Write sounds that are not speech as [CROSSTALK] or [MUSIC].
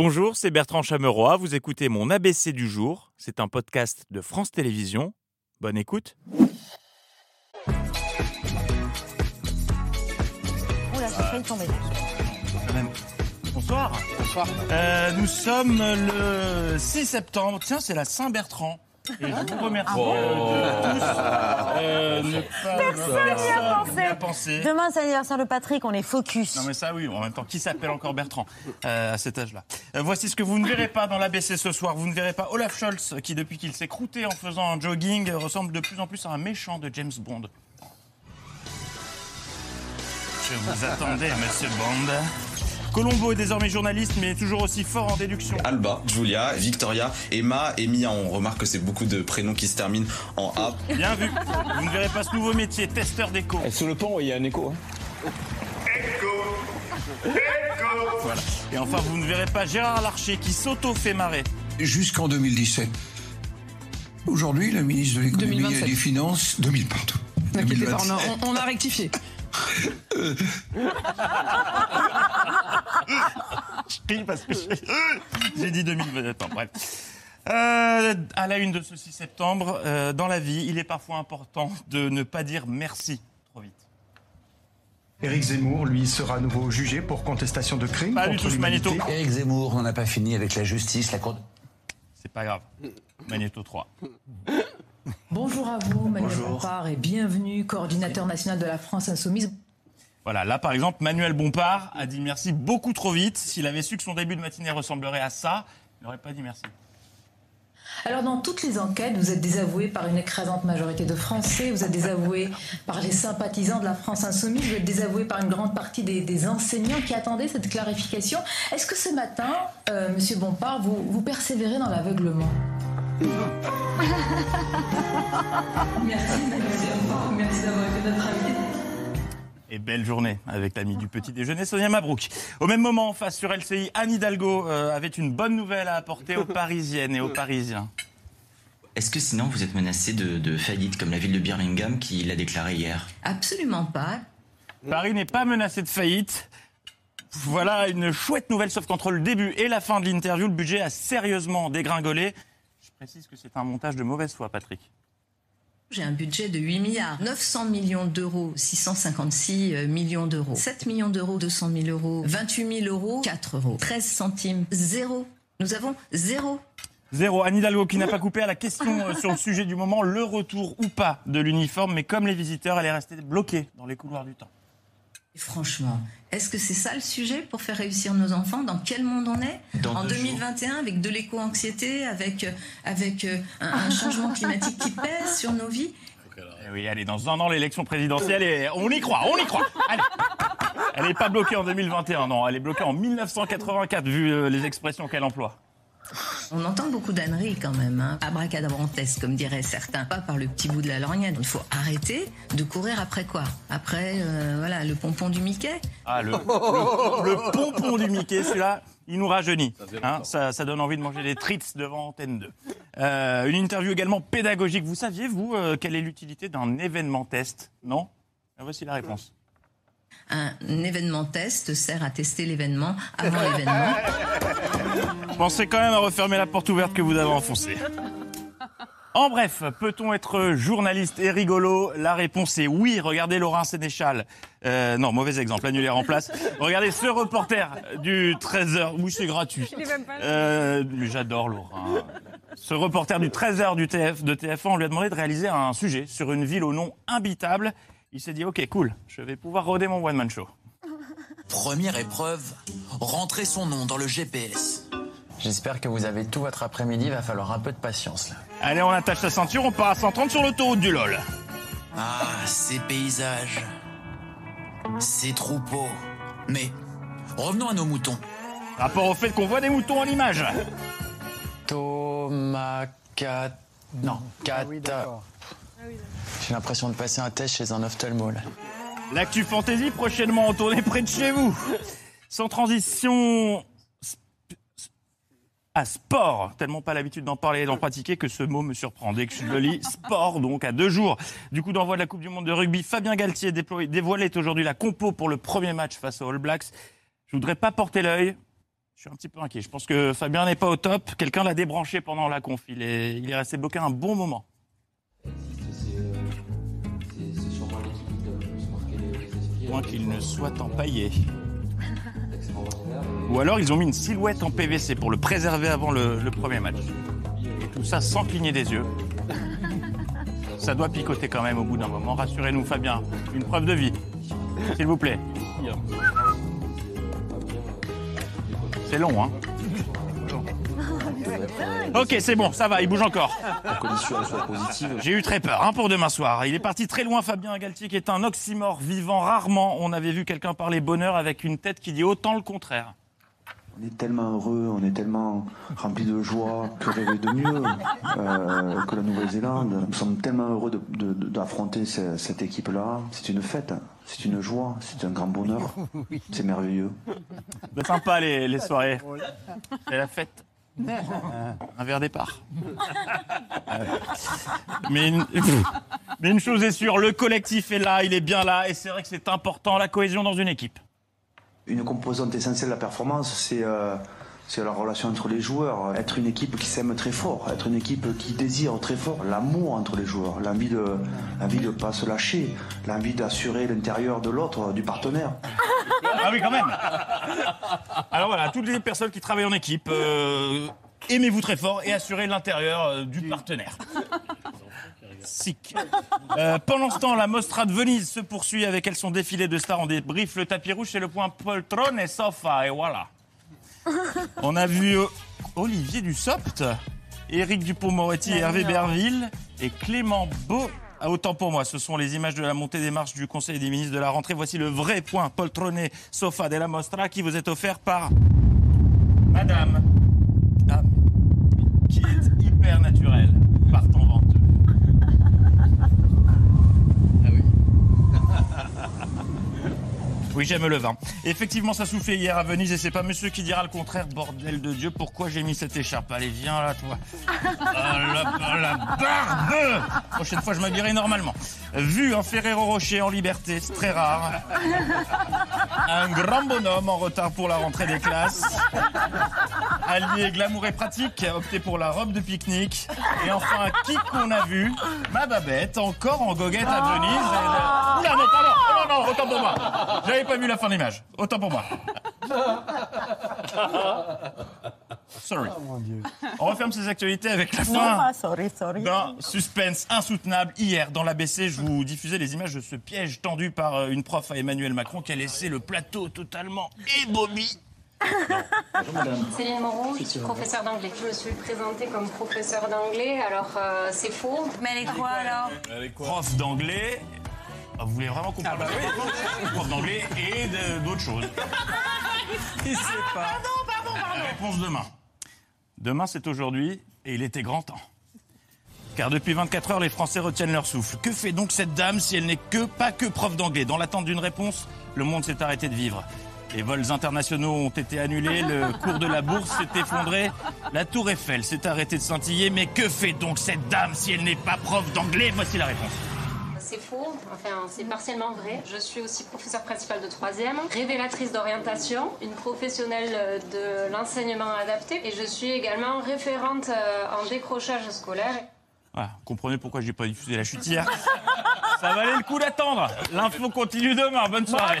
Bonjour, c'est Bertrand Chameroy. Vous écoutez mon ABC du jour. C'est un podcast de France Télévisions. Bonne écoute. Oula, j'ai failli tomber. Bonsoir. Bonsoir. Euh, nous sommes le 6 septembre. Tiens, c'est la Saint-Bertrand. Et je vous remercie euh, de tous euh, personne n'y a pensé. Demain, c'est l'anniversaire de Patrick, on est focus. Non mais ça oui, en même temps, qui s'appelle encore Bertrand euh, à cet âge-là? Euh, Voici ce que vous ne verrez pas dans l'ABC ce soir. Vous ne verrez pas Olaf Scholz, qui depuis qu'il s'est croûté en faisant un jogging, ressemble de plus en plus à un méchant de James Bond. Je vous attendais, monsieur Bond. Colombo est désormais journaliste, mais toujours aussi fort en déduction. Alba, Julia, Victoria, Emma, Emilia. On remarque que c'est beaucoup de prénoms qui se terminent en A. Bien vu. Vous ne verrez pas ce nouveau métier, testeur d'écho. Sous le pont, il y a un écho. hein. Voilà. Et enfin, vous ne verrez pas Gérard Larcher qui s'auto-fait marrer. jusqu'en 2017. Aujourd'hui, la ministre de l'économie et 2027. des finances, 2000 pardon. N'inquiétez pas, 2027. on a, on- on a [LAUGHS] rectifié. [LAUGHS] Je ris parce que j'ai- [LAUGHS] j'ai dit 2020. Attends, bref. Euh, à la une de ce 6 septembre, euh, dans la vie, il est parfois important de ne pas dire merci trop vite. Éric Zemmour, lui, sera à nouveau jugé pour contestation de crimes Pas du contre tout ce l'humanité. magnéto. Éric Zemmour n'en a pas fini avec la justice, la cour. C'est pas grave. Magnéto 3. Bonjour à vous, Manuel Bompard, et bienvenue, coordinateur national de la France Insoumise. Voilà, là par exemple, Manuel Bompard a dit merci beaucoup trop vite. S'il avait su que son début de matinée ressemblerait à ça, il n'aurait pas dit merci. Alors, dans toutes les enquêtes, vous êtes désavoué par une écrasante majorité de Français, vous êtes désavoué [LAUGHS] par les sympathisants de la France Insoumise, vous êtes désavoué par une grande partie des, des enseignants qui attendaient cette clarification. Est-ce que ce matin, euh, Monsieur Bompard, vous, vous persévérez dans l'aveuglement? [LAUGHS] Merci, Merci d'avoir été notre invité. Et belle journée avec l'ami du petit déjeuner, Sonia Mabrouk. Au même moment, face sur LCI, Anne Hidalgo euh, avait une bonne nouvelle à apporter aux Parisiennes et aux Parisiens. Est-ce que sinon vous êtes menacé de, de faillite comme la ville de Birmingham qui l'a déclaré hier? Absolument pas. Paris n'est pas menacé de faillite. Voilà une chouette nouvelle, sauf qu'entre le début et la fin de l'interview, le budget a sérieusement dégringolé. Je précise que c'est un montage de mauvaise foi, Patrick. J'ai un budget de 8 milliards. 900 millions d'euros, 656 euh, millions d'euros. 7 millions d'euros, 200 000 euros. 28 000 euros, 4 euros. 13 centimes, zéro. Nous avons zéro. Zéro. Anne Hidalgo qui n'a pas coupé à la question euh, sur le sujet du moment, le retour ou pas de l'uniforme. Mais comme les visiteurs, elle est restée bloquée dans les couloirs du temps. Et franchement, est-ce que c'est ça le sujet pour faire réussir nos enfants? Dans quel monde on est? Dans En deux 2021, avec de l'éco-anxiété, avec, avec euh, un, un changement climatique qui pèse sur nos vies? Eh oui, allez, dans un an, l'élection présidentielle, et on y croit, on y croit. Allez. Elle n'est pas bloquée en 2021, non, elle est bloquée en 1984, vu euh, les expressions qu'elle emploie. On entend beaucoup d'âneries quand même, hein. abracadabrantesque comme diraient certains, pas par le petit bout de la lorgnette. Il faut arrêter de courir après quoi? Après, euh, voilà, le pompon du Mickey? Ah, le, le, le pompon du Mickey, celui-là, il nous rajeunit. Hein, ça, ça donne envie de manger des treats devant Antenne 2. Euh, une interview également pédagogique. Vous saviez, vous, euh, quelle est l'utilité d'un événement test? Non? Ah, Voici la réponse. Un événement test sert à tester l'événement avant l'événement. [LAUGHS] Pensez quand même à refermer la porte ouverte que vous avez enfoncée. En bref, peut-on être journaliste et rigolo La réponse est oui. Regardez Laurent Sénéchal. Euh, non, mauvais exemple, annulé remplace. Regardez ce reporter du 13h. Oui, c'est gratuit. Euh, mais j'adore Laurent. Ce reporter du 13h du TF, de TF1, on lui a demandé de réaliser un sujet sur une ville au nom imbitable. Il s'est dit, ok, cool, je vais pouvoir roder mon one-man show. Première épreuve, rentrer son nom dans le GPS. J'espère que vous avez tout votre après-midi, il va falloir un peu de patience là. Allez, on attache sa ceinture, on part à 130 sur l'autoroute du LOL. Ah, ces paysages. Ces troupeaux. Mais revenons à nos moutons. Rapport au fait qu'on voit des moutons en image. Tomacat. Non, cat. J'ai l'impression de passer un test chez un ophtalmo là. L'actu fantasy prochainement en tournée près de chez vous. Sans transition. À sport, tellement pas l'habitude d'en parler et d'en pratiquer que ce mot me surprend dès que je le lis. Sport, donc à deux jours du coup d'envoi de la Coupe du Monde de rugby, Fabien Galtier dévoilait aujourd'hui la compo pour le premier match face aux All Blacks. Je voudrais pas porter l'œil. Je suis un petit peu inquiet. Je pense que Fabien n'est pas au top. Quelqu'un l'a débranché pendant la conf. Il est, il est resté bloqué un bon moment. Moins qu'il ne soit empaillé. Ou alors ils ont mis une silhouette en PVC pour le préserver avant le, le premier match. Et tout ça sans cligner des yeux. [LAUGHS] Ça doit picoter quand même au bout d'un moment. Rassurez-nous, Fabien. Une preuve de vie. S'il vous plaît. C'est long, hein Ok, c'est bon, ça va, il bouge encore. J'ai eu très peur hein, pour demain soir. Il est parti très loin, Fabien Galtier, qui est un oxymore vivant. Rarement on avait vu quelqu'un parler bonheur avec une tête qui dit autant le contraire. On est tellement heureux, on est tellement rempli de joie. Que rêver de mieux euh, que la Nouvelle-Zélande Nous sommes tellement heureux de- de- de- d'affronter ce- cette équipe-là. C'est une fête, c'est une joie, c'est un grand bonheur. [LAUGHS] C'est merveilleux. C'est sympa les, les soirées. C'est la fête. Un verre départ. Mais une, [LAUGHS] mais une chose est sûre, le collectif est là, il est bien là, et c'est vrai que c'est important, la cohésion dans une équipe. Une composante essentielle de la performance, c'est euh, la relation entre les joueurs. Être une équipe qui s'aime très fort, être une équipe qui désire très fort l'amour entre les joueurs, l'envie de de pas se lâcher, l'envie d'assurer l'intérieur de l'autre, du partenaire. Ah oui, quand même. Alors voilà, toutes les personnes qui travaillent en équipe, euh, aimez-vous très fort et assurez l'intérieur euh, du partenaire. Sick. Euh, pendant ce temps, la Mostra de Venise se poursuit avec elle son défilé de stars en débrief. Le tapis rouge, c'est le point poltron et sofa, et voilà. On a vu Olivier Dussopt, Éric Dupont-Moretti et Hervé Berville et Clément Beau. Ah, autant pour moi, ce sont les images de la montée des marches du Conseil des ministres de la rentrée. Voici le vrai point poltrone sofa de la Mostra qui vous est offert par Madame qui est hyper naturelle par ton venteux. Oui, j'aime le vin. Effectivement, ça soufflait hier à Venise et c'est pas monsieur qui dira le contraire. Bordel de Dieu, pourquoi j'ai mis cette écharpe? Allez, viens là, toi. Ah, la, la barbe Prochaine fois, je m'habillerai normalement. Vu un Ferrero Rocher en liberté, c'est très rare. Un grand bonhomme en retard pour la rentrée des classes. Allié glamour et pratique, a opté pour la robe de pique-nique. Et enfin, qui qu'on a vu Ma Babette, encore en goguette à Venise. Elle- Oula, non, pardon Oh non, non, autant pour moi J'avais pas vu la fin de l'image. Autant pour moi. Sorry. On referme ces actualités avec la Non, fin pas, sorry, sorry. d'un suspense insoutenable. Hier, dans l'ABC, je vous diffusais les images de ce piège tendu par euh, une prof à Emmanuel Macron qui a laissé le plateau totalement ébaumi. Céline Moreau, je suis professeure d'anglais. Je me suis présentée comme professeure d'anglais, alors euh, c'est faux. Mais elle est quoi alors Prof d'anglais. Ah, vous voulez vraiment qu'on parle de prof d'anglais et d'autres choses [LAUGHS] Il sait pas. Pardon, pardon, pardon. Réponse demain. Demain, c'est aujourd'hui et il était grand temps. Car depuis 24 heures, les Français retiennent leur souffle. Que fait donc cette dame si elle n'est que, pas que prof d'anglais? Dans l'attente d'une réponse, le monde s'est arrêté de vivre. Les vols internationaux ont été annulés, le cours de la bourse s'est effondré, la tour Eiffel s'est arrêtée de scintiller. Mais que fait donc cette dame si elle n'est pas prof d'anglais? Voici la réponse. C'est faux, enfin c'est partiellement vrai. Je suis aussi professeure principale de troisième, révélatrice d'orientation, une professionnelle euh, de l'enseignement adapté et je suis également référente euh, en décrochage scolaire. Voilà, comprenez pourquoi j'ai pas diffusé la chute hier? Ça valait le coup d'attendre. L'info continue demain. Bonne soirée.